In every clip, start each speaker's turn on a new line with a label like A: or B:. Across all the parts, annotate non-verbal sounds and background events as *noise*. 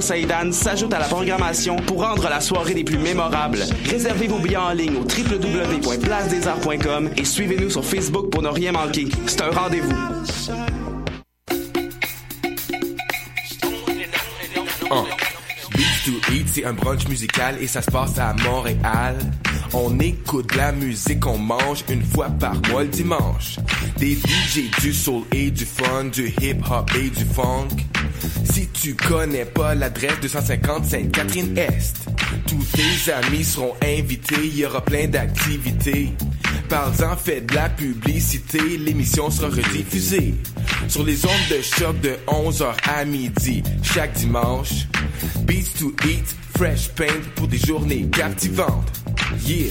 A: Saïdan s'ajoute à la programmation pour rendre la soirée des plus mémorables. Réservez vos billets en ligne au www.placedesarts.com et suivez-nous sur Facebook pour ne rien manquer. C'est un rendez-vous.
B: Beats to Eat, c'est un brunch musical et ça se passe à Montréal. On écoute la musique, on mange une fois par mois le dimanche. Des DJ, du soul et du fun, du hip hop et du funk. Si tu connais pas l'adresse 250 Sainte-Catherine-Est, tous tes amis seront invités, il y aura plein d'activités. Parle-en, fais de la publicité, l'émission sera rediffusée sur les ondes de choc de 11h à midi chaque dimanche. Beats to Eat, Fresh Paint pour des journées captivantes. Yeah!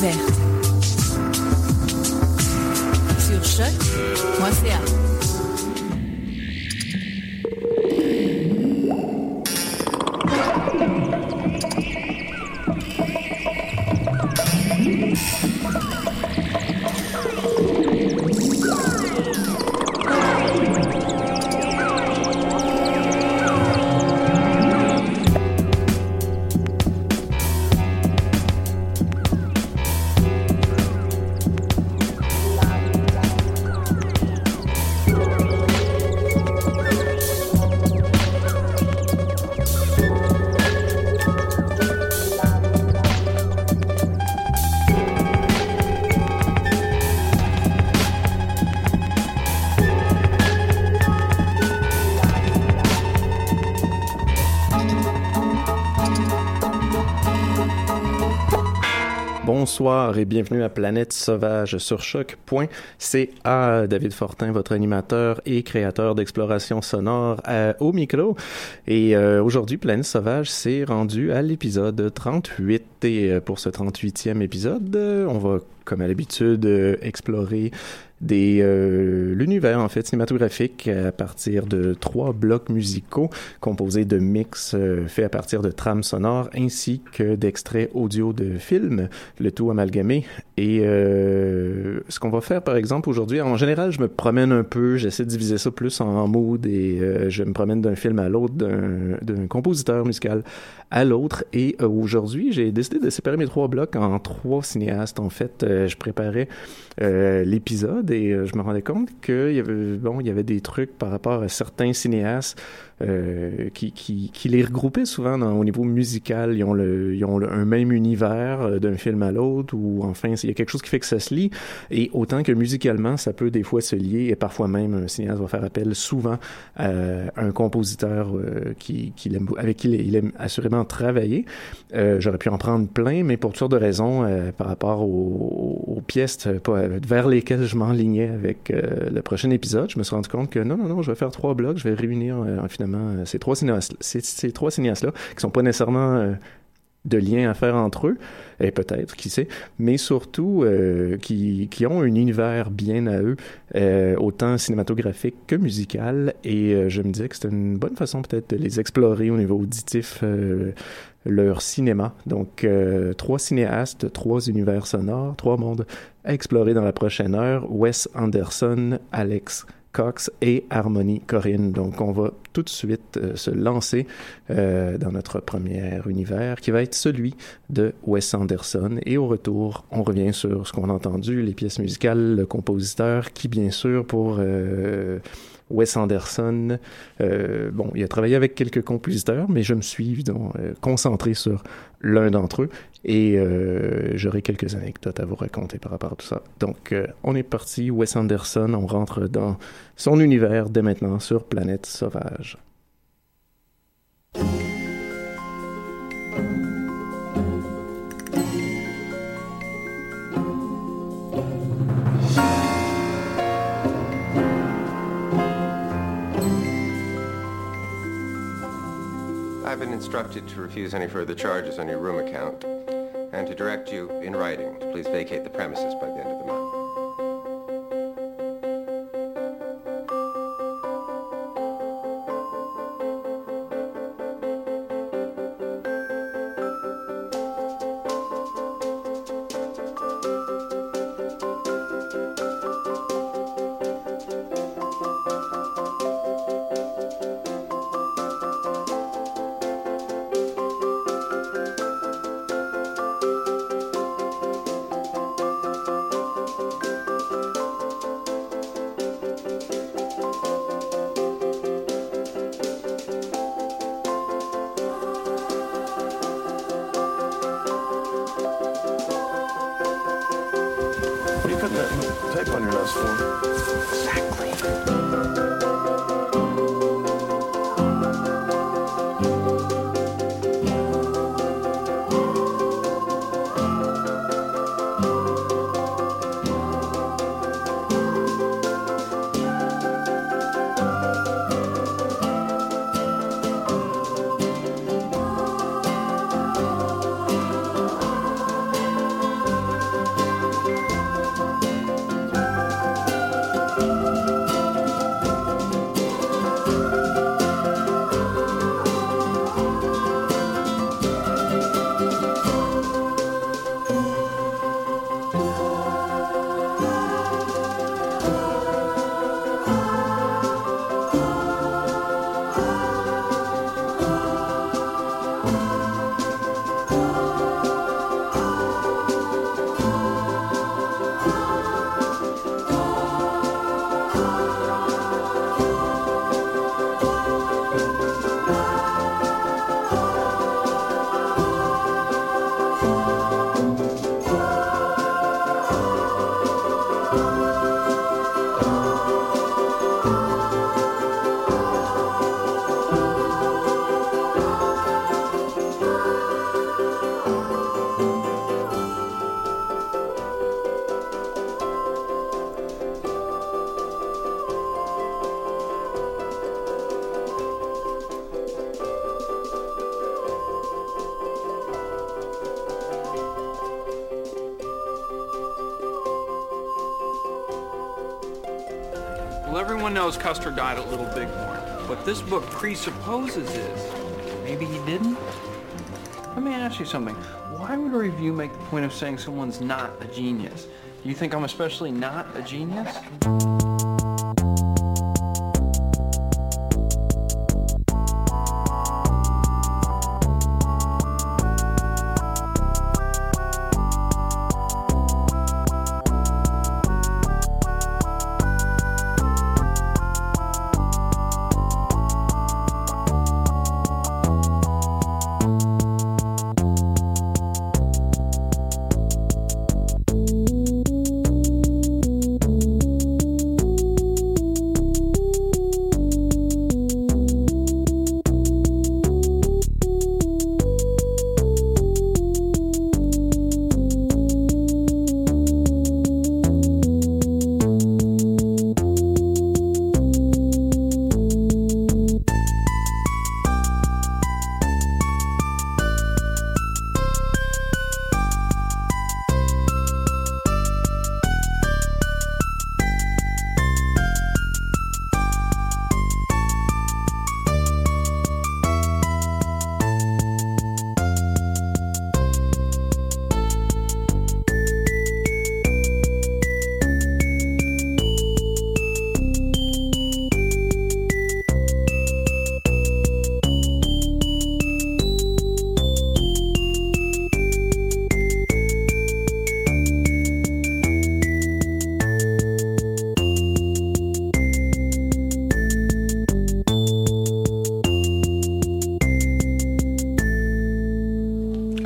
C: Découverte. Sur choc.ca.
D: Bonsoir et bienvenue à Planète Sauvage sur choc.ca. David Fortin, votre animateur et créateur d'exploration sonore euh, au micro. Et euh, aujourd'hui, Planète Sauvage s'est rendu à l'épisode 38. Et euh, pour ce 38e épisode, on va, comme à l'habitude, euh, explorer des euh, l'univers en fait cinématographique à partir de trois blocs musicaux composés de mix euh, faits à partir de trames sonores ainsi que d'extraits audio de films, le tout amalgamé. Et euh, ce qu'on va faire par exemple aujourd'hui, en général, je me promène un peu, j'essaie de diviser ça plus en mood et euh, je me promène d'un film à l'autre, d'un d'un compositeur musical à l'autre. Et euh, aujourd'hui, j'ai décidé de séparer mes trois blocs en trois cinéastes. En fait, euh, je préparais euh, l'épisode et je me rendais compte qu'il bon, il y avait des trucs par rapport à certains cinéastes euh, qui, qui, qui les regroupaient souvent dans, au niveau musical. Ils ont, le, ils ont le- un même univers euh, d'un film à l'autre ou enfin, il y a quelque chose qui fait que ça se lie. Et autant que musicalement, ça peut des fois se lier et parfois même un cinéaste va faire appel souvent à un compositeur euh, qui, qui l'aime- avec qui il aime assurément travailler. Euh, J'aurais pu en prendre plein, mais pour toutes sortes de raisons, par rapport aux, aux pièces vers lesquelles je m'enlignais avec le prochain épisode, je me suis rendu compte que non, non, non, je vais faire trois blocs, je vais réunir euh, finalement euh, ces trois cinéastes, ces, trois cinéastes-là, qui sont pas nécessairement euh, de lien à faire entre eux, et peut-être, qui sait, mais surtout euh, qui, qui ont un univers bien à eux, autant cinématographique que musical, et je me disais que c'était une bonne façon peut-être de les explorer au niveau auditif, leur cinéma. Donc, trois cinéastes, trois univers sonores, trois mondes à explorer dans la prochaine heure. Wes Anderson, Alex Cox et Harmony Corinne. Donc, on va tout de suite euh, se lancer euh, dans notre premier univers qui va être celui de Wes Anderson. Et au retour, on revient sur ce qu'on a entendu, les pièces musicales, le compositeur qui, bien sûr, pour euh, Wes Anderson, euh, bon, il a travaillé avec quelques compositeurs, mais je me suis euh, concentré sur l'un d'entre eux et euh, j'aurai quelques anecdotes à vous raconter par rapport à tout ça. Donc, on est parti, Wes Anderson, on rentre dans son univers dès maintenant sur Planète Sauvage.
E: I've been instructed to refuse any further charges on your room account and to direct you in writing to please vacate the premises by the end of the month.
F: What are you putting that tape on your nose for?
G: Well, everyone knows Custer died at Little Bighorn. What this book presupposes is maybe he didn't. Let me ask you something. Why would a review make the point of saying someone's not a genius? Do you think I'm especially not a genius?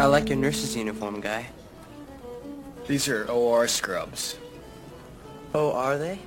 H: I like your nurse's uniform, guy.
I: These are OR scrubs.
H: Oh, are they?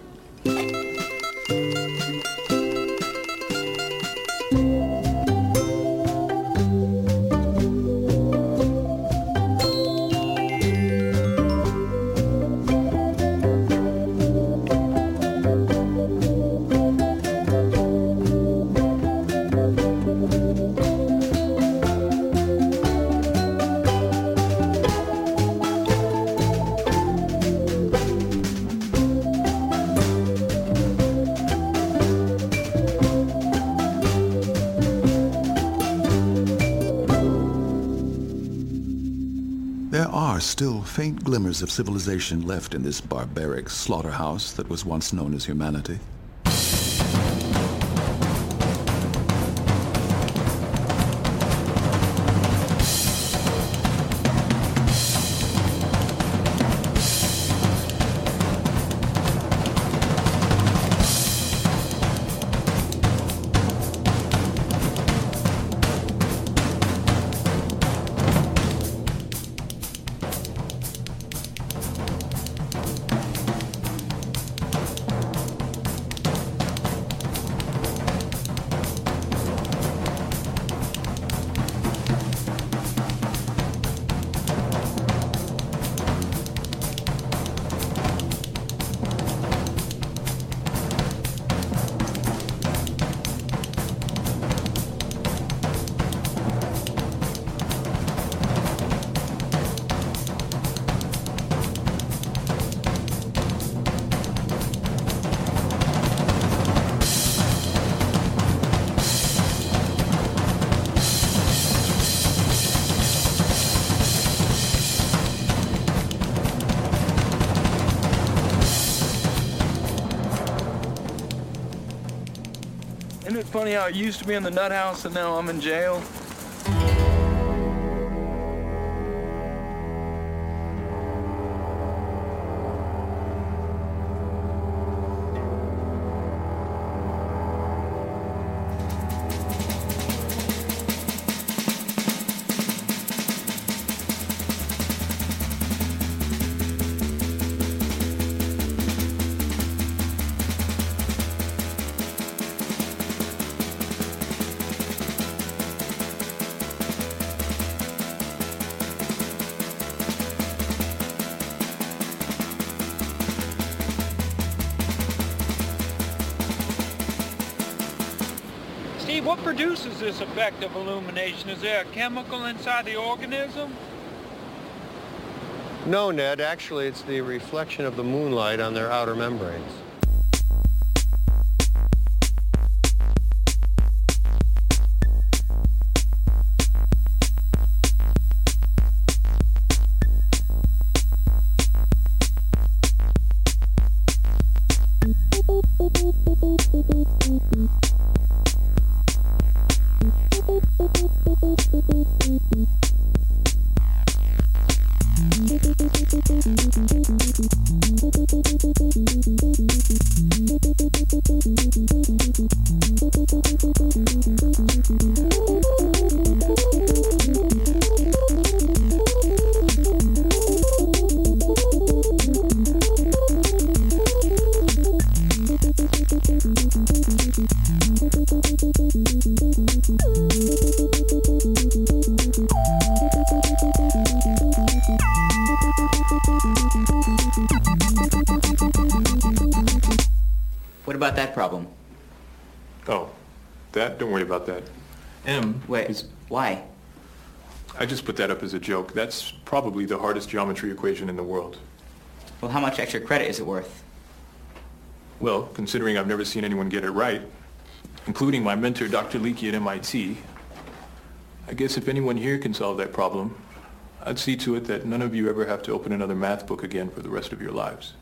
J: Still faint glimmers of civilization left in this barbaric slaughterhouse that was once known as humanity.
G: Funny how it used to be in the nut house and now I'm in jail?
K: Produces this effect of illumination? Is there a chemical inside the organism?
L: No, Ned. Actually, it's the reflection of the moonlight on their outer membranes.
M: About that problem?
N: Oh, that? Don't worry about that. M.
M: Wait,
N: is-
M: why?
N: I just put that up as a joke. That's probably the hardest geometry equation in the world.
M: Well, how much extra credit is it worth?
N: Well, considering I've never seen anyone get it right, including my mentor, Dr. Leakey at MIT, I guess if anyone here can solve that problem, I'd see to it that none of you ever have to open another math book again for the rest of your lives.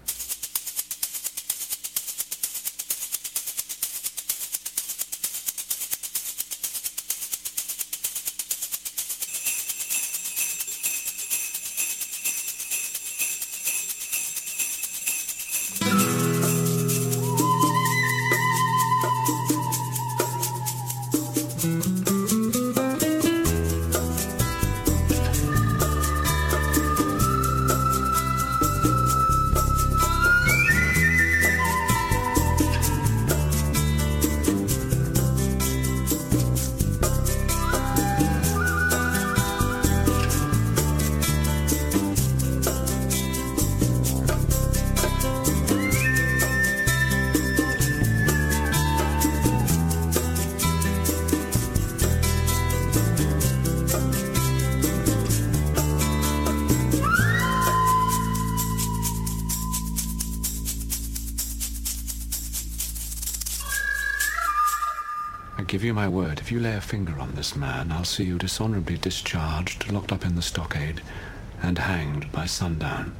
O: If you lay a finger on this man, I'll see you dishonorably discharged, locked up in the stockade, and hanged by sundown.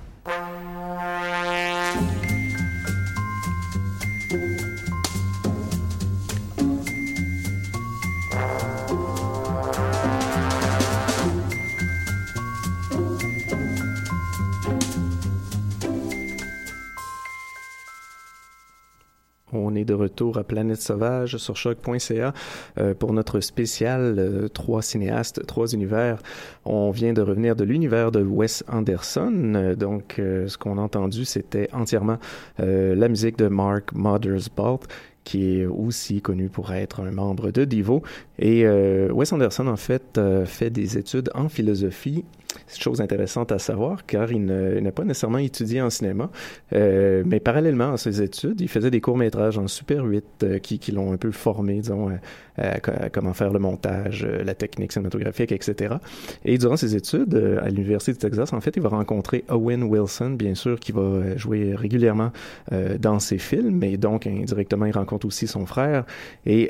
D: De retour à Planète Sauvage sur choc.ca euh, pour notre spécial euh, trois cinéastes, trois univers. On vient de revenir de l'univers de Wes Anderson. Euh, donc, euh, ce qu'on a entendu, c'était entièrement la musique de Mark Mothersbaugh qui est aussi connu pour être un membre de Divo. Et euh, Wes Anderson, en fait, euh, fait des études en philosophie. C'est chose intéressante à savoir, car il n'a pas nécessairement étudié en cinéma, euh, mais parallèlement à ses études, il faisait des courts-métrages en Super 8 euh, qui, qui l'ont un peu formé, disons, à, co- à comment faire le montage, euh, la technique cinématographique, etc. Et durant ses études à l'Université du Texas, en fait, il va rencontrer Owen Wilson, bien sûr, qui va jouer régulièrement euh, dans ses films, et donc indirectement, il rencontre aussi son frère, et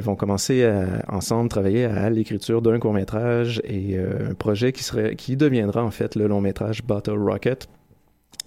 D: vont commencer à, ensemble travailler à l'écriture d'un court-métrage et euh, un projet qui serait qui deviendra en fait le long-métrage Bottle Rocket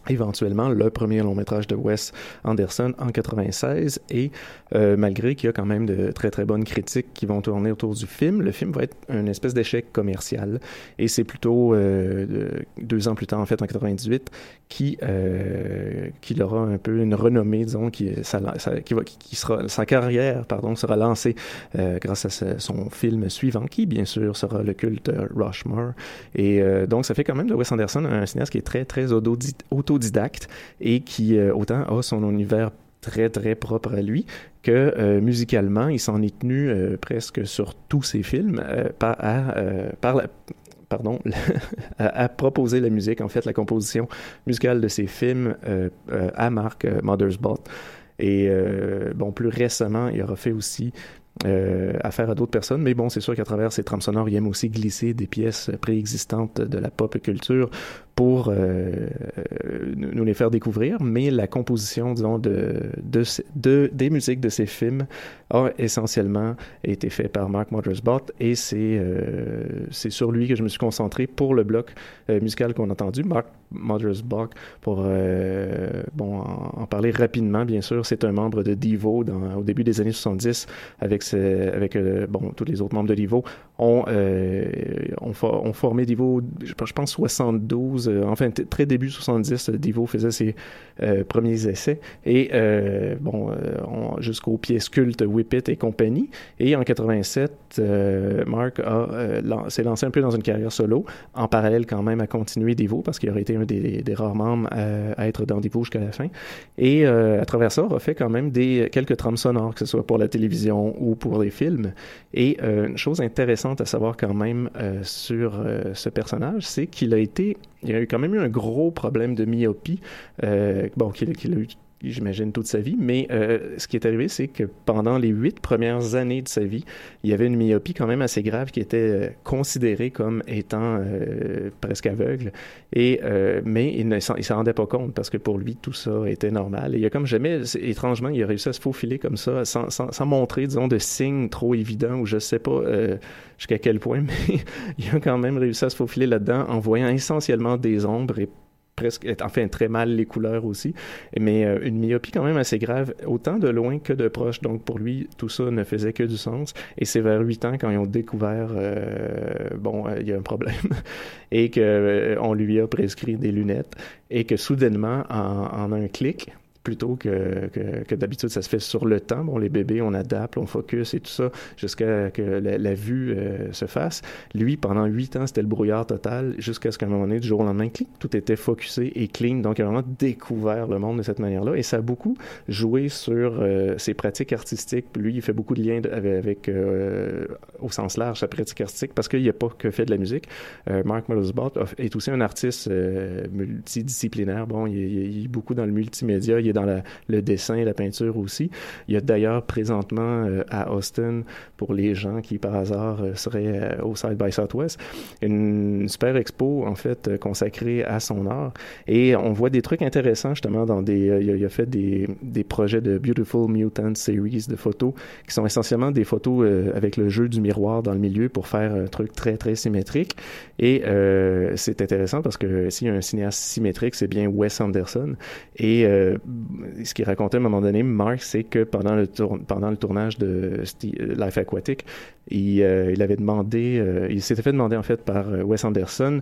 D: éventuellement le premier long métrage de Wes Anderson en 96 et euh, malgré qu'il y a quand même de très très bonnes critiques qui vont tourner autour du film, le film va être une espèce d'échec commercial. Et c'est plutôt euh, de- deux ans plus tard en fait en 98 qui euh, qu'il aura un peu une renommée disons qui ça- qui va qui, sera sa carrière pardon sera lancée euh, grâce à son film suivant qui bien sûr sera le culte euh, Rushmore. Et euh, donc ça fait quand même de Wes Anderson un cinéaste qui est très très autodi- autodidacte et qui euh, autant a son univers très très propre à lui que euh, musicalement il s'en est tenu euh, presque sur tous ses films par, à, par pardon, *laughs* à, proposer la musique, en fait, la composition musicale de ses films à Mark euh, Mothersbaugh. Et bon, plus récemment, il aura fait aussi affaire à d'autres personnes, mais bon, c'est sûr qu'à travers ses trames sonores, il aime aussi glisser des pièces préexistantes de la pop culture pour euh, nous les faire découvrir, mais la composition, des musiques de ces films a essentiellement été fait par Mark Mothersbaugh et c'est euh, sur lui que je me suis concentré pour le bloc euh, musical qu'on a entendu. Mark Mothersbaugh, pour bon, en, parler rapidement, bien sûr, c'est un membre de dans, au début des années 70 avec, tous les autres membres de Devo ont, ont, for- ont formé Devo, je je pense 72, euh, enfin très début 70, euh, Devo faisait ses euh, premiers essais et euh, bon, on- jusqu'aux pièces cultes Whip It et compagnie. Et en 87, euh, Mark s'est lancé un peu dans une carrière solo, en parallèle quand même à continuer Devo parce qu'il aurait été un des, rares membres à, être dans Devo jusqu'à la fin. Et à travers ça, a fait quand même des quelques trames sonores, que ce soit pour la télévision ou pour les films. Et une chose intéressante à savoir quand même sur ce personnage, c'est qu'il a été, il a eu quand même eu un gros problème de myopie, euh, bon, qu'il qu'il a eu j'imagine, toute sa vie. Mais euh, ce qui est arrivé, c'est que pendant les huit premières années de sa vie, il y avait une myopie quand même assez grave qui était euh, considérée comme étant euh, presque aveugle. Et, mais il ne s'en rendait pas compte parce que pour lui, tout ça était normal. Et il a comme jamais, étrangement, il a réussi à se faufiler comme ça sans, sans, montrer, disons, de signes trop évidents ou je sais pas jusqu'à quel point, *laughs* mais il a quand même réussi à se faufiler là-dedans en voyant essentiellement des ombres et presque, enfin très mal les couleurs aussi, mais euh, une myopie quand même assez grave, autant de loin que de proche. Donc pour lui, tout ça ne faisait que du sens. Et c'est vers 8 ans quand ils ont découvert, euh, bon, euh, il y a un problème, *laughs* et que euh, on lui a prescrit des lunettes, et que soudainement, en, en un clic, plutôt que, que, d'habitude ça se fait sur le temps. Bon, les bébés, on adapte, on focus et tout ça jusqu'à que la, vue euh, se fasse. Lui, pendant huit ans, c'était le brouillard total jusqu'à ce qu'à un moment donné, du jour au lendemain, clic, tout était focusé et clean. Donc, il a vraiment découvert le monde de cette manière-là et ça a beaucoup joué sur euh, ses pratiques artistiques. Lui, il fait beaucoup de liens avec, euh, au sens large, sa pratique artistique parce qu'il n'y a pas que fait de la musique. Mark Mothersbaugh est aussi un artiste multidisciplinaire. Bon, il est, il est beaucoup dans le multimédia, il dans le dessin la peinture aussi. Il y a d'ailleurs présentement euh, à Austin, pour les gens qui par hasard euh, seraient euh, au Side by Southwest, une super expo en fait consacrée à son art. Et on voit des trucs intéressants justement dans des. il, a, a fait des, des projets de Beautiful Mutant Series de photos qui sont essentiellement des photos avec le jeu du miroir dans le milieu pour faire un truc très très symétrique. Et euh, c'est intéressant parce que s'il y a un cinéaste symétrique, c'est bien Wes Anderson. Et euh, ce qu'il racontait à un moment donné, Mark, c'est que pendant le, tournage de euh, Life Aquatic, il, euh, euh, il s'était fait demander en fait par Wes Anderson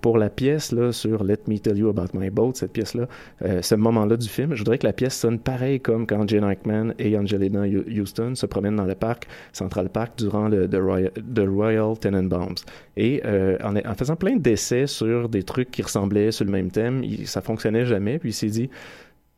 D: pour la pièce là sur Let Me Tell You About My Boat, cette pièce-là, ce moment-là du film, je voudrais que la pièce sonne pareil comme quand Jane Eichman et Angelina Houston se promènent dans le parc Central Park durant le The Royal, Tenenbaums. Et en, en faisant plein d'essais sur des trucs qui ressemblaient sur le même thème, il, ça fonctionnait jamais. Puis il s'est dit,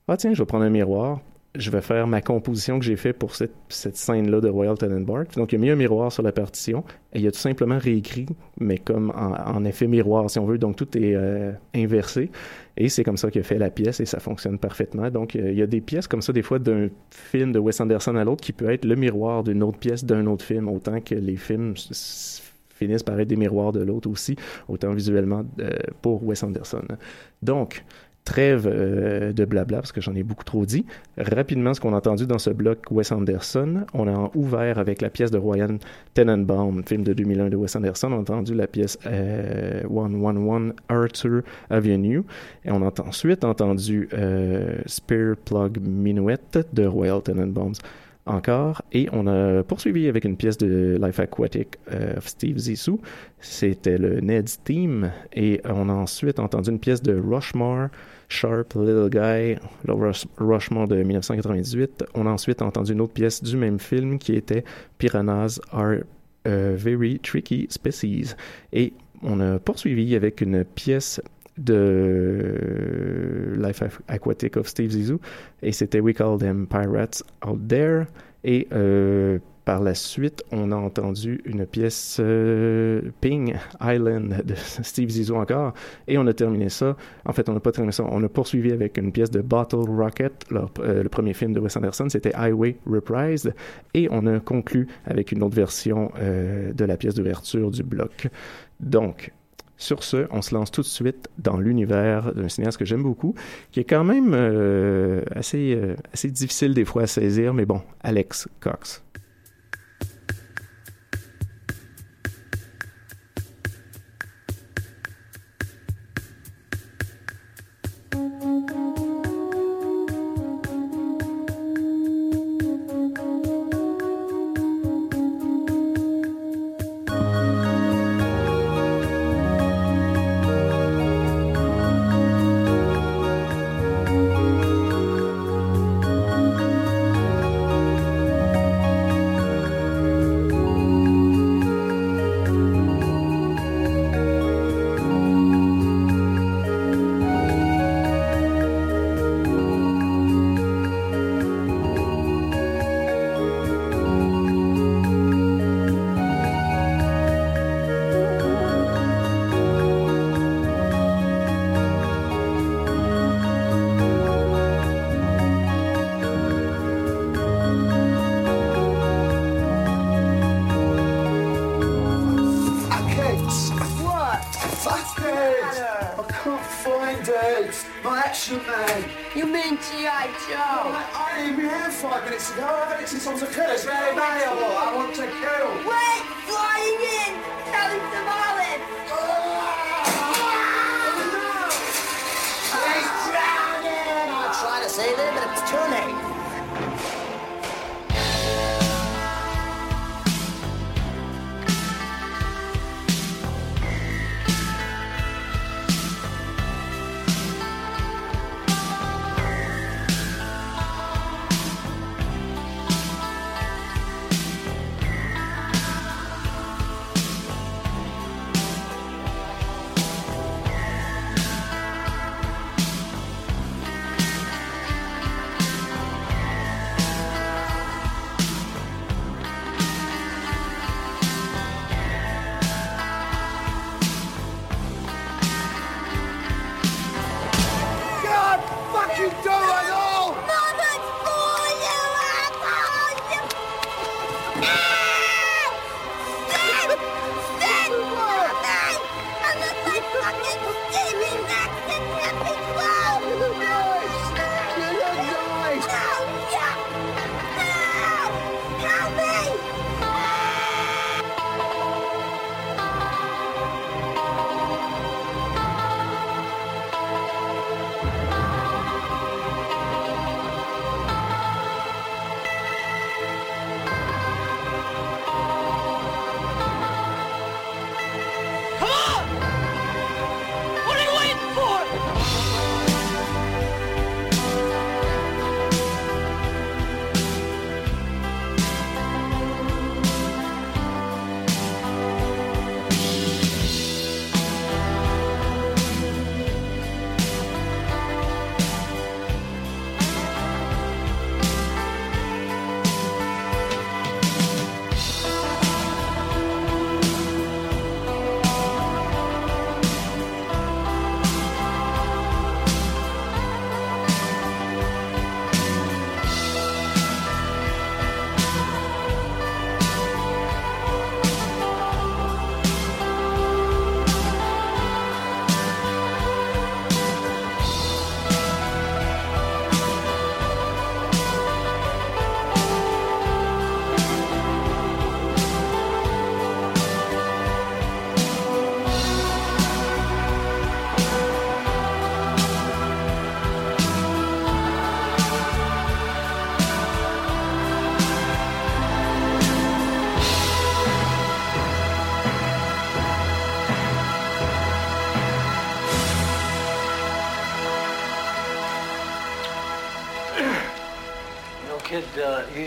D: ah tiens, je vais prendre un miroir, je vais faire ma composition que j'ai fait pour cette, cette scène-là de Royal Tenenbaums. Donc il a mis un miroir sur la partition et il a tout simplement réécrit, mais comme en, effet miroir, si on veut. Donc tout est euh, inversé. Et c'est comme ça qu'il a fait la pièce et ça fonctionne parfaitement. Donc euh, il y a des pièces comme ça, des fois, d'un film de Wes Anderson à l'autre qui peut être le miroir d'une autre pièce d'un autre film, autant que les films finissent par être des miroirs de l'autre aussi, autant visuellement euh, pour Wes Anderson. Donc, trêve euh, de blabla parce que j'en ai beaucoup trop dit. Rapidement, ce qu'on a entendu dans ce bloc Wes Anderson, on a ouvert avec la pièce de Ryan Tenenbaum, film de 2001 de Wes Anderson. On a entendu la pièce euh, 111 Arthur Avenue et on a ensuite entendu euh, Spear Plug Minuet de Royal Tenenbaums encore. Et on a poursuivi avec une pièce de Life Aquatic euh, of Steve Zissou. C'était le Ned's Theme. Et on a ensuite entendu une pièce de Rushmore, Sharp Little Guy, le de 1998. On a ensuite entendu une autre pièce du même film qui était Piranhas Are a Very Tricky Species. Et on a poursuivi avec une pièce de Life Aqu- Aquatic of Steve Zissou et c'était We Call Them Pirates Out There euh, par la suite on a entendu une pièce euh, Ping Island de *laughs* Steve Zissou encore et on a terminé ça. En fait on n'a pas terminé ça. On a poursuivi avec une pièce de Bottle Rocket euh, le premier film de Wes Anderson c'était Highway Reprised et on a conclu avec une autre version euh, de la pièce d'ouverture du bloc. Donc sur ce, on se lance tout de suite dans l'univers d'un cinéaste que j'aime beaucoup, qui est quand même assez, assez difficile des fois à saisir, mais bon, Alex Cox.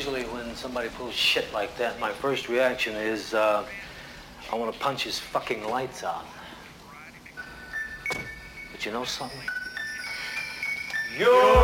P: Usually when somebody pulls shit like that, my first reaction is, uh, I want to punch his fucking lights out. But you know something? You're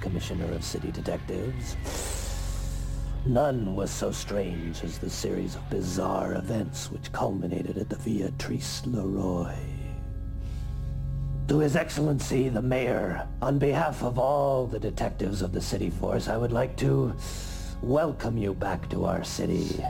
Q: Commissioner of City Detectives, none was so strange as the series of bizarre events which culminated at the Via Trice Leroy. To His Excellency the Mayor, on behalf of all the detectives of the city force, I would like to welcome you back to our city.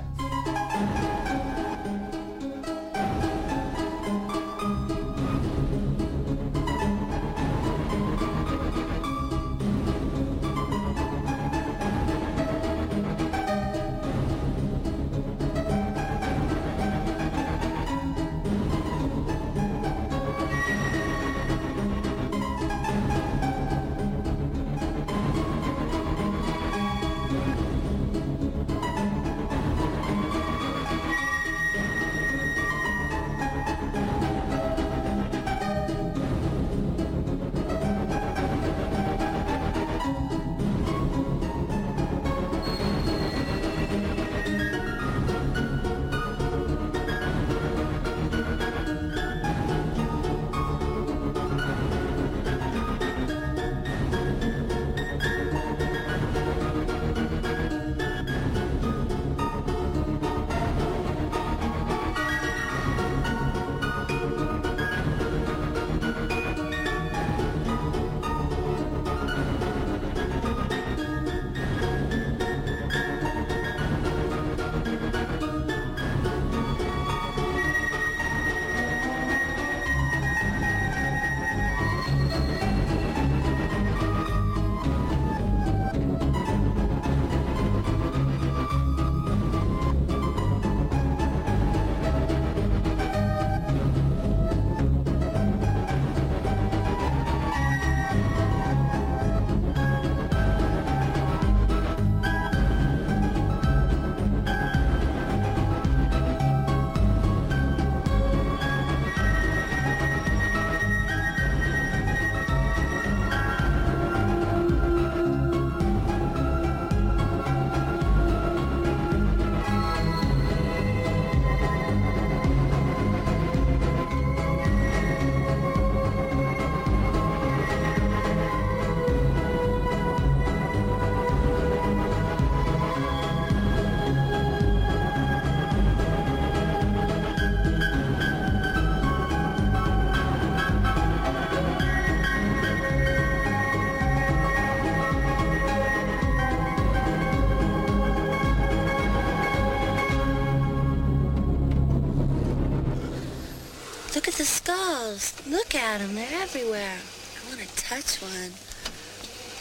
R: Look at them. They're everywhere. I want to touch one.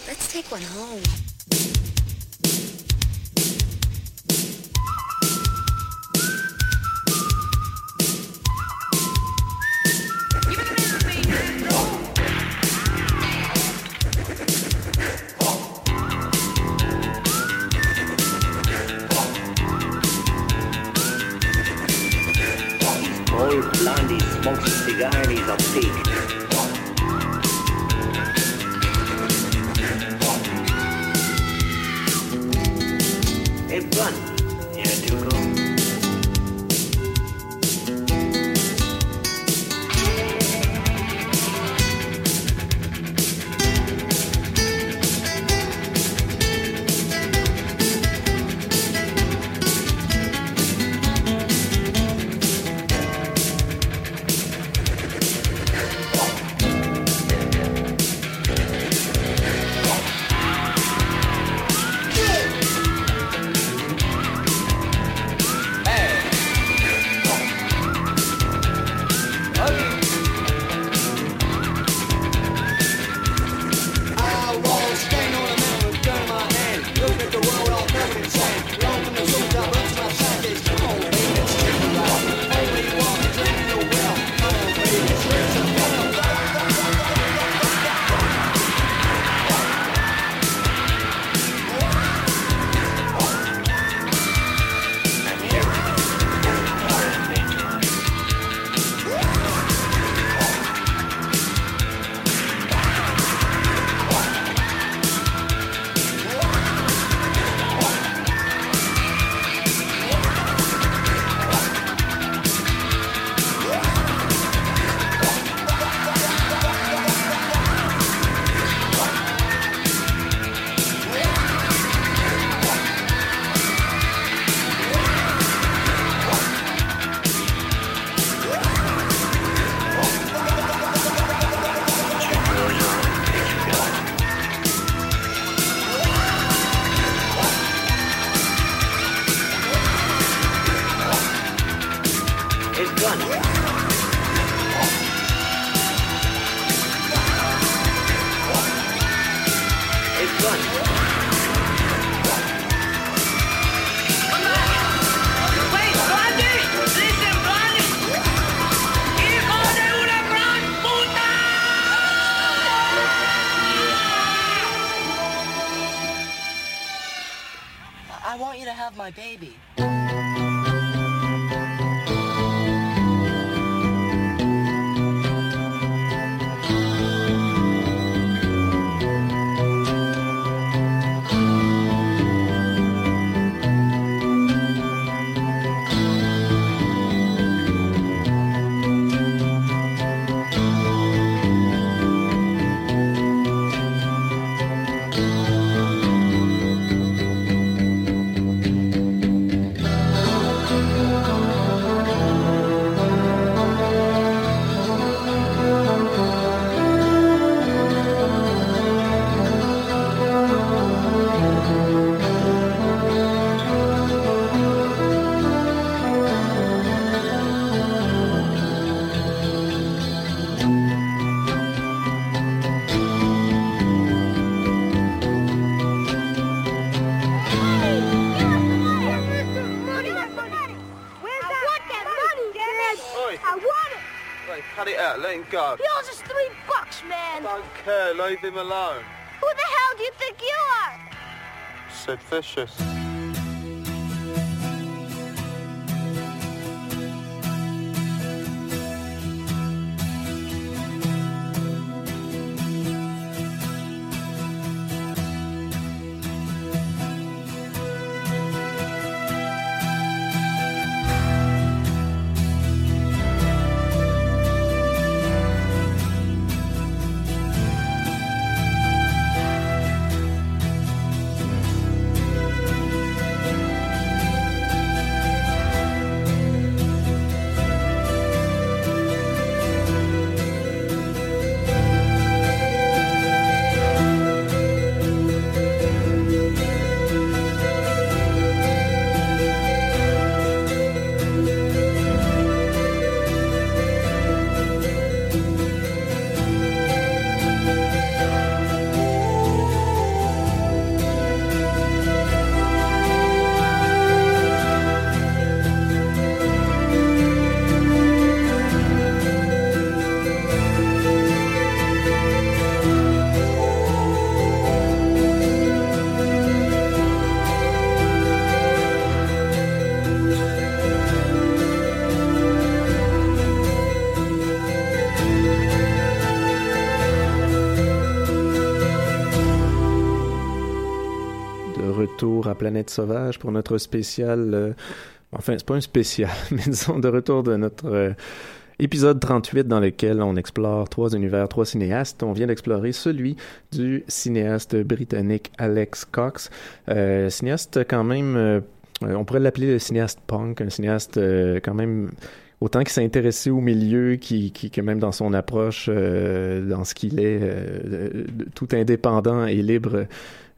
R: Let's take one home.
F: said vicious.
D: Planète Sauvage pour notre spécial. euh, enfin, c'est pas un spécial, *laughs* mais disons de retour de notre euh, épisode 38 dans lequel on explore trois univers, trois cinéastes. On vient d'explorer celui du cinéaste britannique Alex Cox, euh, cinéaste quand même. euh, on pourrait l'appeler le cinéaste punk, un cinéaste quand même autant qu'il s'est intéressé au milieu, qui, que même dans son approche, dans ce qu'il est, tout indépendant et libre,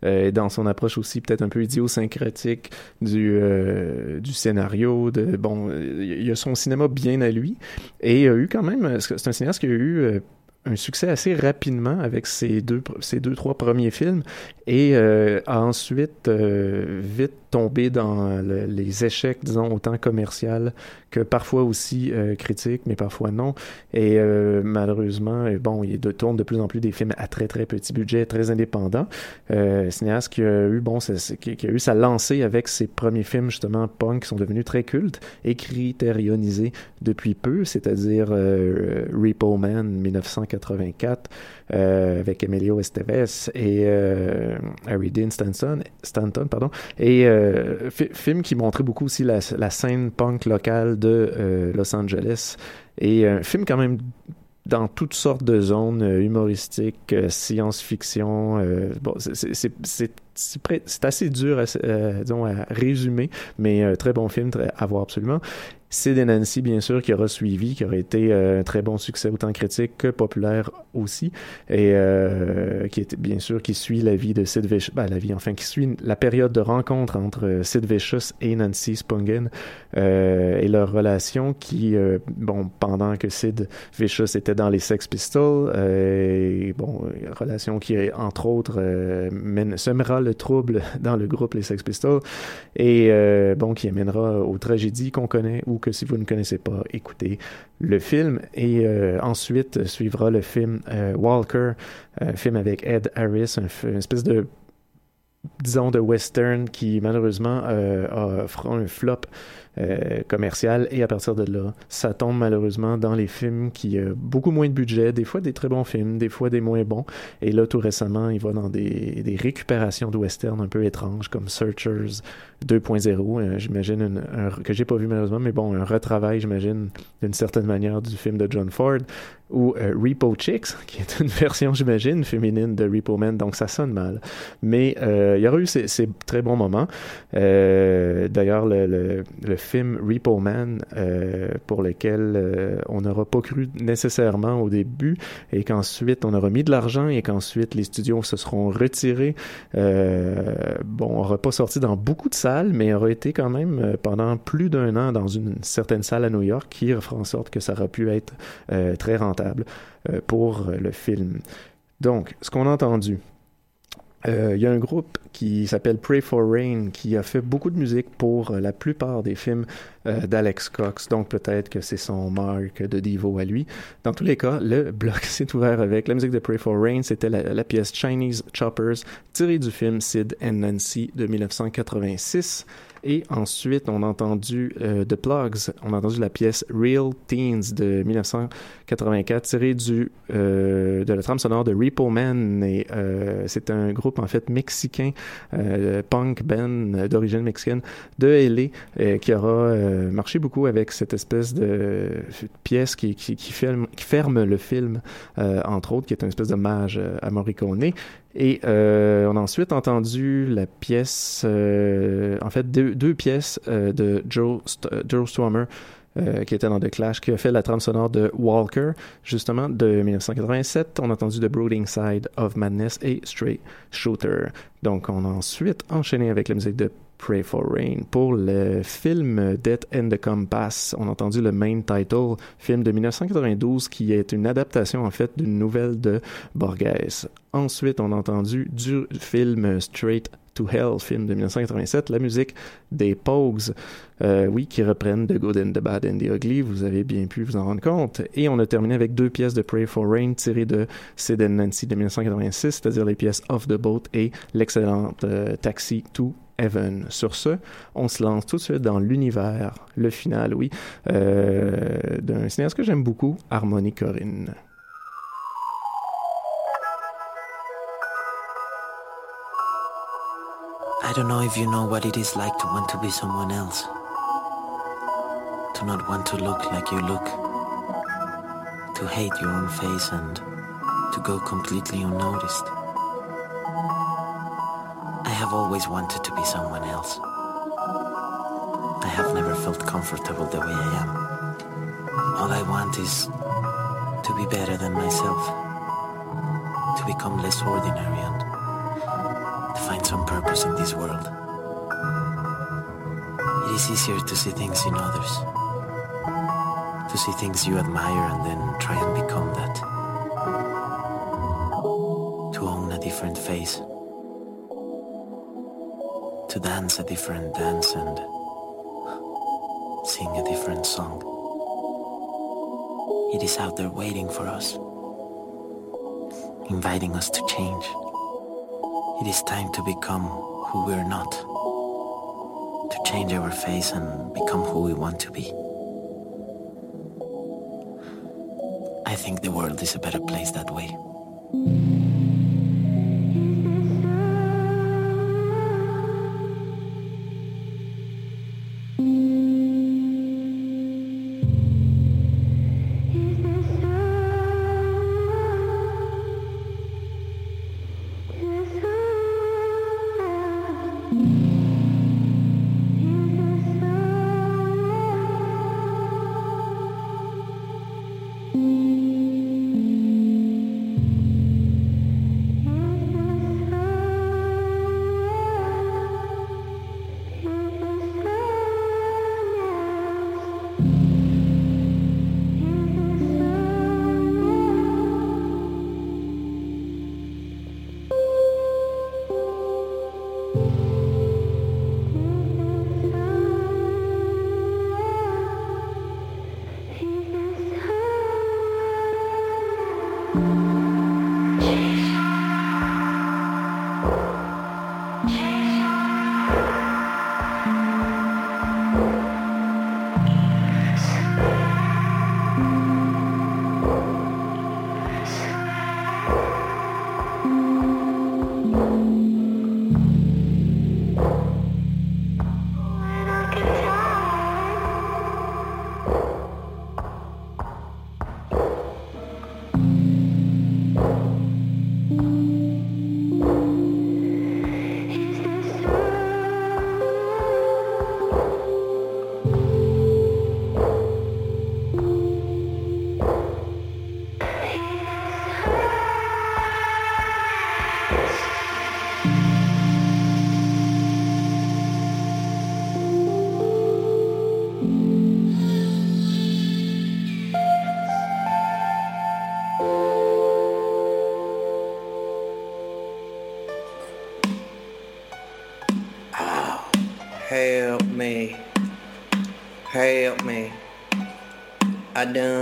D: euh, dans son approche aussi peut-être un peu idiosyncratique du, euh, du scénario. De, bon, il a son cinéma bien à lui, et il a eu quand même, c'est un cinéaste qui a eu euh, un succès assez rapidement avec ses deux, ses deux trois premiers films et a ensuite vite tombé dans le- les échecs, disons, autant commercial que parfois aussi euh, critiques, mais parfois non. Et euh, malheureusement, euh, bon, il tourne de plus en plus des films à très très petit budget, très indépendants. Euh, cinéaste qui a eu, bon, qui, a eu sa lancée avec ses premiers films justement punk qui sont devenus très cultes et critérionisés depuis peu, c'est-à-dire euh, Repo Man 1984 euh, avec Emilio Estevez et euh, Harry Dean Stanton, Stanton pardon, et euh, fi- film qui montrait beaucoup aussi la, scène punk locale de euh, Los Angeles et un film quand même dans toutes sortes de zones euh, humoristiques, euh, science-fiction. euh, c'est- c'est- assez dur à, euh, résumer, mais euh, très bon film à voir absolument. Sid et Nancy, bien sûr, qui aura suivi, qui aurait été euh, un très bon succès, autant critique que populaire aussi, et euh, qui est bien sûr qui suit la vie de Sid ben, la vie, enfin, qui suit la période de rencontre entre Sid Vicious et Nancy Spungen, et leur relation qui, bon, pendant que Sid Vicious était dans les Sex Pistols, et, relation qui, entre autres, mène, semera le trouble *laughs* dans le groupe Les Sex Pistols, et euh, bon, qui amènera aux tragédies qu'on connaît ou que si vous ne connaissez pas, écoutez le film. Et euh, ensuite suivra le film euh, Walker, un film avec Ed Harris, une espèce de disons de western qui malheureusement a un flop euh, commercial. Et à partir de là ça tombe malheureusement dans les films qui ont beaucoup moins de budget des fois des très bons films des fois des moins bons. Et là tout récemment il va dans des, des récupérations de western un peu étranges comme Searchers 2.0 euh, j'imagine un- que j'ai pas vu malheureusement mais bon un retravail j'imagine d'une certaine manière du film de John Ford ou euh, Repo Chicks *laughs* qui est une version j'imagine féminine de Repo Man donc ça sonne mal. Mais euh, il y aura eu ces, ces très bons moments. Euh, d'ailleurs le, le, le film Repo Man euh, pour lequel euh, on n'aura pas cru nécessairement au début et qu'ensuite on aura mis de l'argent et qu'ensuite les studios se seront retirés euh, bon aura pas sorti dans beaucoup de salles mais aura été quand même pendant plus d'un an dans une certaine salle à New York qui fera en sorte que ça aura pu être très rentable euh, pour euh, le film donc ce qu'on a entendu euh, il y a un groupe qui s'appelle Pray for Rain qui a fait beaucoup de musique pour la plupart des films d'Alex Cox, donc peut-être que c'est son marque de divo à lui. Dans tous les cas, le *laughs* bloc s'est ouvert avec la musique de Pray for Rain, c'était la, la pièce Chinese Choppers tirée du film Sid and Nancy de 1986. Et ensuite, on a entendu euh, The Plugs, on a entendu la pièce Real Teens de 1984, tirée du, euh, de la trame sonore de Repo Man. Euh, c'est un groupe en fait mexicain, punk band d'origine mexicaine de LA, qui aura marché beaucoup avec cette espèce de pièce qui, qui, ferme, le film, entre autres, qui est une espèce d'hommage à Morricone. Et euh, on a ensuite entendu la pièce, euh, en fait deux, pièces euh, de Joe, Joe euh, qui était dans The Clash, qui a fait la trame sonore de Walker, justement, de 1987. On a entendu The Brooding Side of Madness et Straight Shooter. Donc, on a ensuite enchaîné avec la musique de Pray for Rain. Pour le film Death and the Compass, on a entendu le main title, film de 1992, qui est une adaptation, en fait, d'une nouvelle de Borges. Ensuite, on a entendu du film Straight to Hell, film de 1987, la musique des Pogues, euh, oui, qui reprennent The Good and the Bad and the Ugly, vous avez bien pu vous en rendre compte. Et on a terminé avec deux pièces de Pray for Rain tirées de Sid and Nancy de 1986, c'est-à-dire les pièces Off the Boat et l'excellente euh, Taxi to Heaven. Sur ce, on se lance tout de suite dans l'univers, le final, oui, euh, d'un cinéaste que j'aime beaucoup, Harmony Corinne.
S: I don't know if you know what it is like to want to be someone else. To not want to look like you look. To hate your own face and to go completely unnoticed. I have always wanted to be someone else. I have never felt comfortable the way I am. All I want is to be better than myself. To become less ordinary and to find some purpose in this world. It is easier to see things in others. To see things you admire and then try and become that. To own a different face. To dance a different dance and sing a different song. It is out there waiting for us, inviting us to change. It is time to become who we're not, to change our face and become who we want to be. I think the world is a better place that way.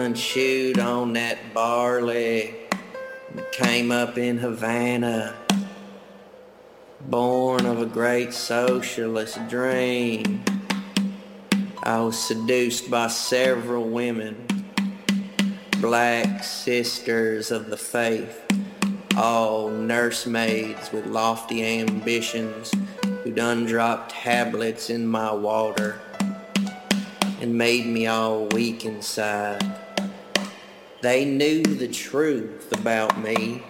T: Done shoot on that barley. Came up in Havana. Born of a great socialist dream. I was seduced by several women. Black sisters of the faith. All nursemaids with lofty ambitions who done dropped tablets in my water and made me all weak inside. They knew the truth about me,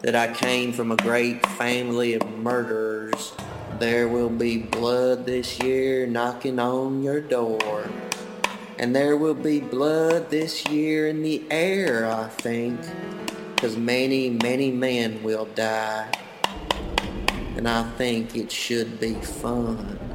T: that I came from a great family of murderers. There will be blood this year knocking on your door. And there will be blood this year in the air, I think, because many, many men will die and I think it should be fun.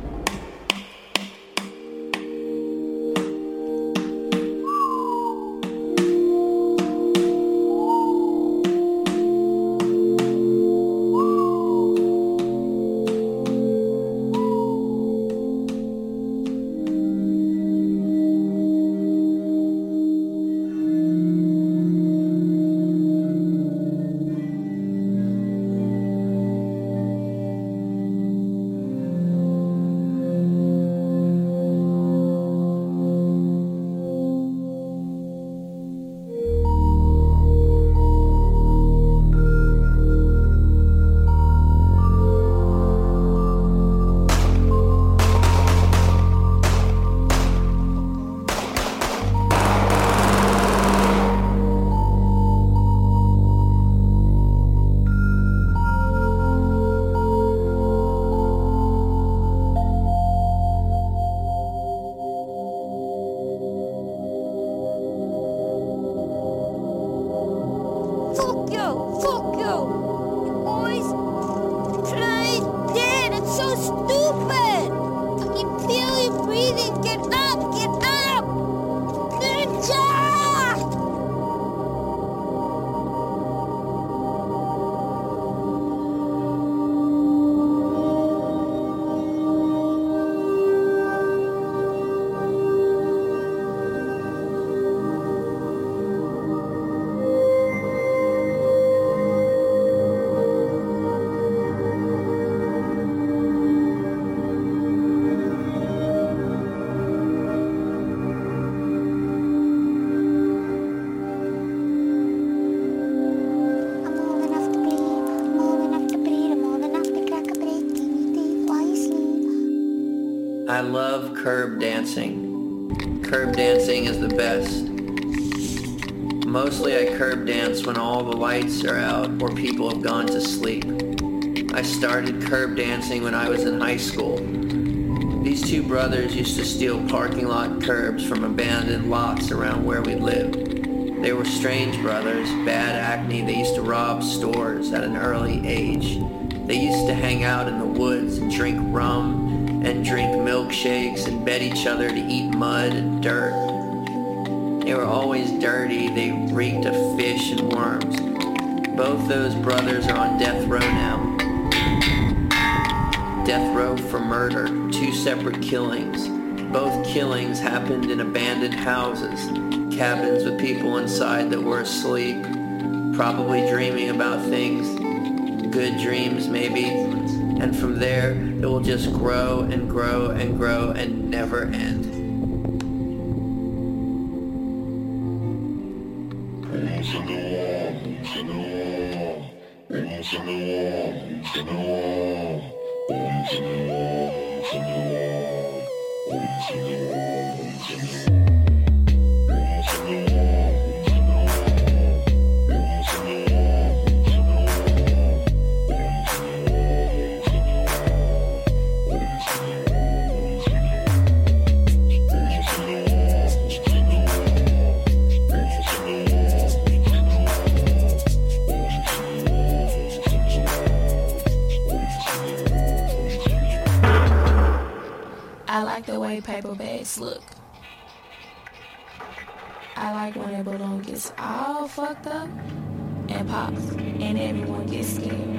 T: I love curb dancing. Curb dancing is the best. Mostly I curb dance when all the lights are out or people have gone to sleep. I started curb dancing when I was in high school. These two brothers used to steal parking lot curbs from abandoned lots around where we lived. They were strange brothers, bad acne. They used to rob stores at an early age. They used to hang out in the woods and drink rum and drink milkshakes and bet each other to eat mud and dirt. They were always dirty. They reeked of fish and worms. Both those brothers are on death row now. Death row for murder, two separate killings. Both killings happened in abandoned houses, cabins with people inside that were asleep, probably dreaming about things, good dreams maybe, and from there it will just grow and grow and grow and never end.
U: Fucked up and pops and everyone gets scared.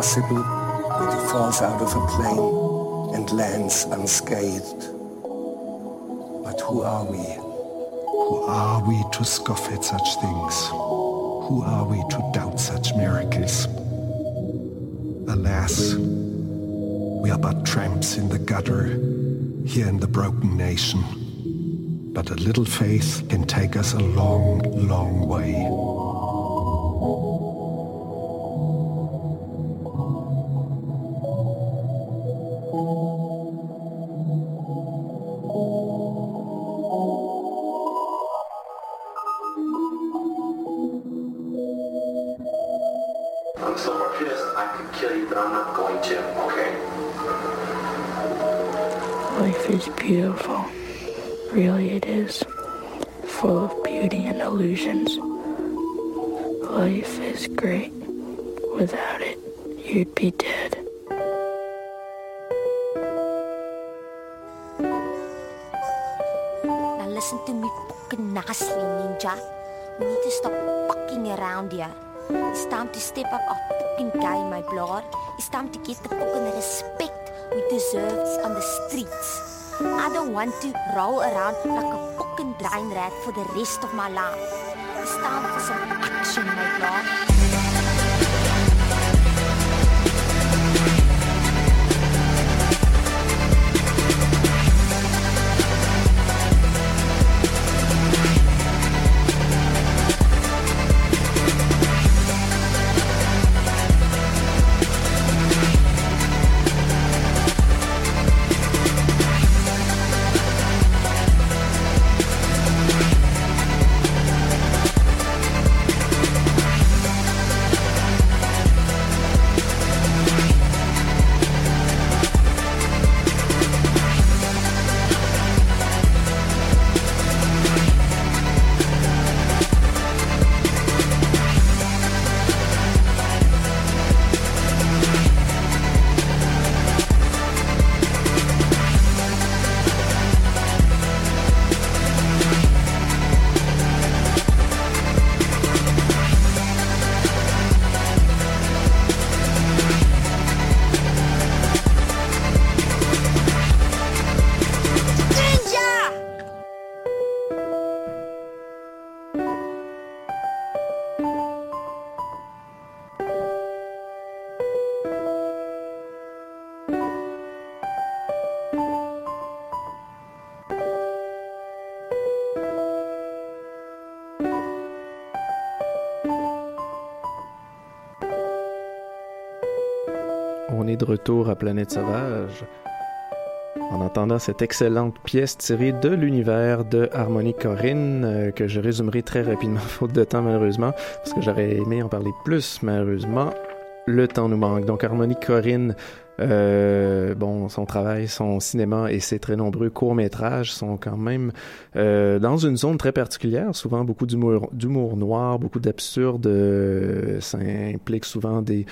V: Possible that he falls out of a plane and lands unscathed? But who are we?
W: Who are we to scoff at such things? Who are we to doubt such miracles? Alas, we are but tramps in the gutter, here in the broken nation. But a little faith can take us a long, long way.
X: Want to roll around like a fucking drain rat for the rest of my life. It's time for some action, my blood.
D: Retour à Planète Sauvage. En entendant cette excellente pièce tirée de l'univers de Harmonie Corinne, euh, que je résumerai très rapidement, *laughs* faute de temps malheureusement, parce que j'aurais aimé en parler plus, malheureusement. Le temps nous manque. Donc Harmonie Corinne, bon, son travail, son cinéma et ses très nombreux courts-métrages sont quand même euh, dans une zone très particulière, souvent beaucoup d'humour, noir, beaucoup d'absurde. euh, ça implique souvent des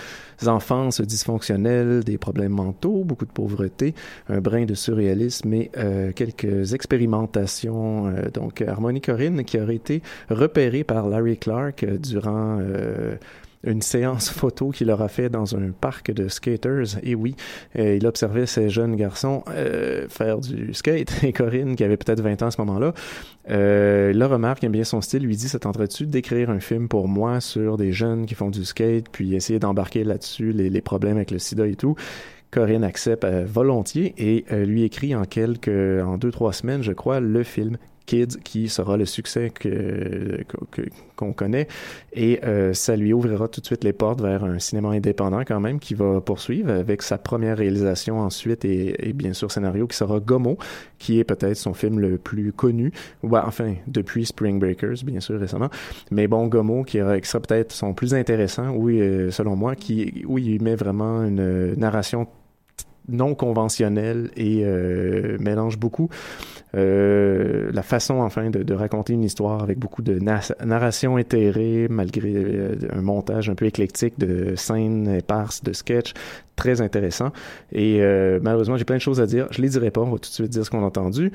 D: enfances dysfonctionnelles, des problèmes mentaux, beaucoup de pauvreté, un brin de surréalisme et euh, quelques expérimentations. euh, donc Harmonie Corinne qui aurait été repérée par Larry Clark euh, durant euh, une séance photo qu'il aura fait dans un parc de skaters. Et oui, euh, il observait ces jeunes garçons euh, faire du skate. *laughs* Et Corinne, qui avait peut-être 20 ans à ce moment-là, euh, le remarque, aime bien son style, lui dit, ça tenterait-tu d'écrire un film pour moi sur des jeunes qui font du skate, puis essayer d'embarquer là-dessus les, les problèmes avec le sida et tout. Corinne accepte volontiers et lui écrit en quelques, en deux, trois semaines, je crois, le film Qui sera le succès que qu'on connaît. Et euh, ça lui ouvrira tout de suite les portes vers un cinéma indépendant quand même qui va poursuivre avec sa première réalisation ensuite et, et bien sûr scénario qui sera Gomo qui est peut-être son film le plus connu. Ou bah, enfin depuis Spring Breakers bien sûr récemment. Mais bon Gomo qui, qui sera peut-être son plus intéressant oui euh, selon moi qui où il met vraiment une narration non conventionnelle et euh, mélange beaucoup. Euh, la façon enfin de, raconter une histoire avec beaucoup de na- narration éthérée malgré euh, un montage un peu éclectique de scènes éparses de sketchs très intéressant. Et malheureusement j'ai plein de choses à dire. Je les dirai pas on va tout de suite dire ce qu'on a entendu.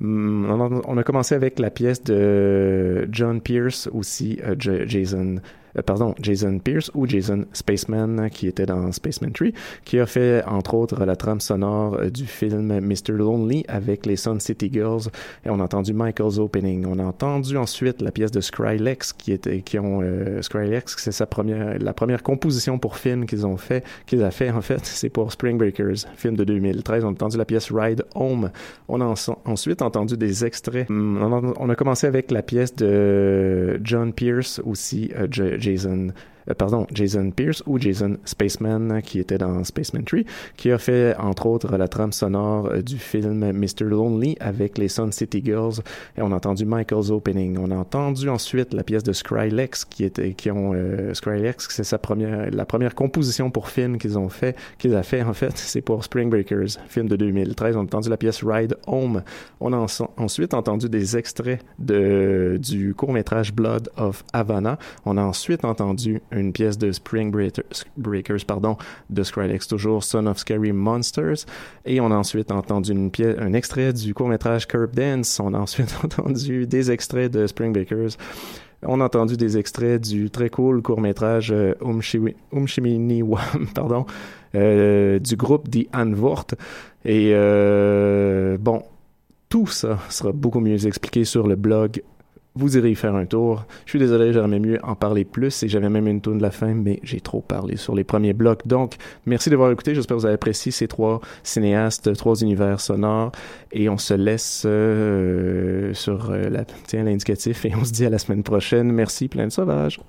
D: Hum, on a, on a commencé avec la pièce de John Pierce aussi Jason euh, pardon, Jason Pierce ou Jason Spaceman qui était dans Spaceman 3, qui a fait entre autres la trame sonore euh, du film Mr. Lonely avec les Sun City Girls et on a entendu Michael's Opening. On a entendu ensuite la pièce de Skrillex qui était qui ont euh, Skrillex, c'est sa première la première composition pour film qu'ils ont fait, qu'ils a fait en fait, *laughs* c'est pour Spring Breakers, film de 2013. On a entendu la pièce Ride Home. On a en- ensuite entendu des extraits. Hum, On a, commencé avec la pièce de John Pierce aussi, euh, Jason. Euh, pardon, Jason Pierce ou Jason Spaceman qui était dans Spaceman 3, qui a fait entre autres la trame sonore euh, du film Mr. Lonely avec les Sun City Girls et on a entendu Michael's Opening. On a entendu ensuite la pièce de Skrillex qui était qui ont euh, c'est sa première la première composition pour film qu'ils ont fait, qu'ils a fait en fait, *laughs* c'est pour Spring Breakers, film de 2013. On a entendu la pièce Ride Home. On a en- ensuite entendu des extraits de du court-métrage Blood of Havana. On a ensuite entendu une pièce de Spring Breaker- Breakers pardon, de Skrillex toujours Son of Scary Monsters et on a ensuite entendu une pièce un extrait du court-métrage Curb Dance. On a ensuite *laughs* entendu des extraits de Spring Breakers. On a entendu des extraits du très cool court-métrage euh, Umshi- Umshimini Wam, *laughs* pardon, euh, du groupe The Anvort. Et euh, bon, tout ça sera beaucoup mieux expliqué sur le blog vous irez y faire un tour. Je suis désolé, j'aurais mieux en parler plus et j'avais même une tourne de la fin, mais j'ai trop parlé sur les premiers blocs. Donc, merci d'avoir écouté. J'espère que vous avez apprécié ces trois cinéastes, trois univers sonores et on se laisse euh, sur euh, l'indicatif et on se dit à la semaine prochaine. Merci, plein de sauvages.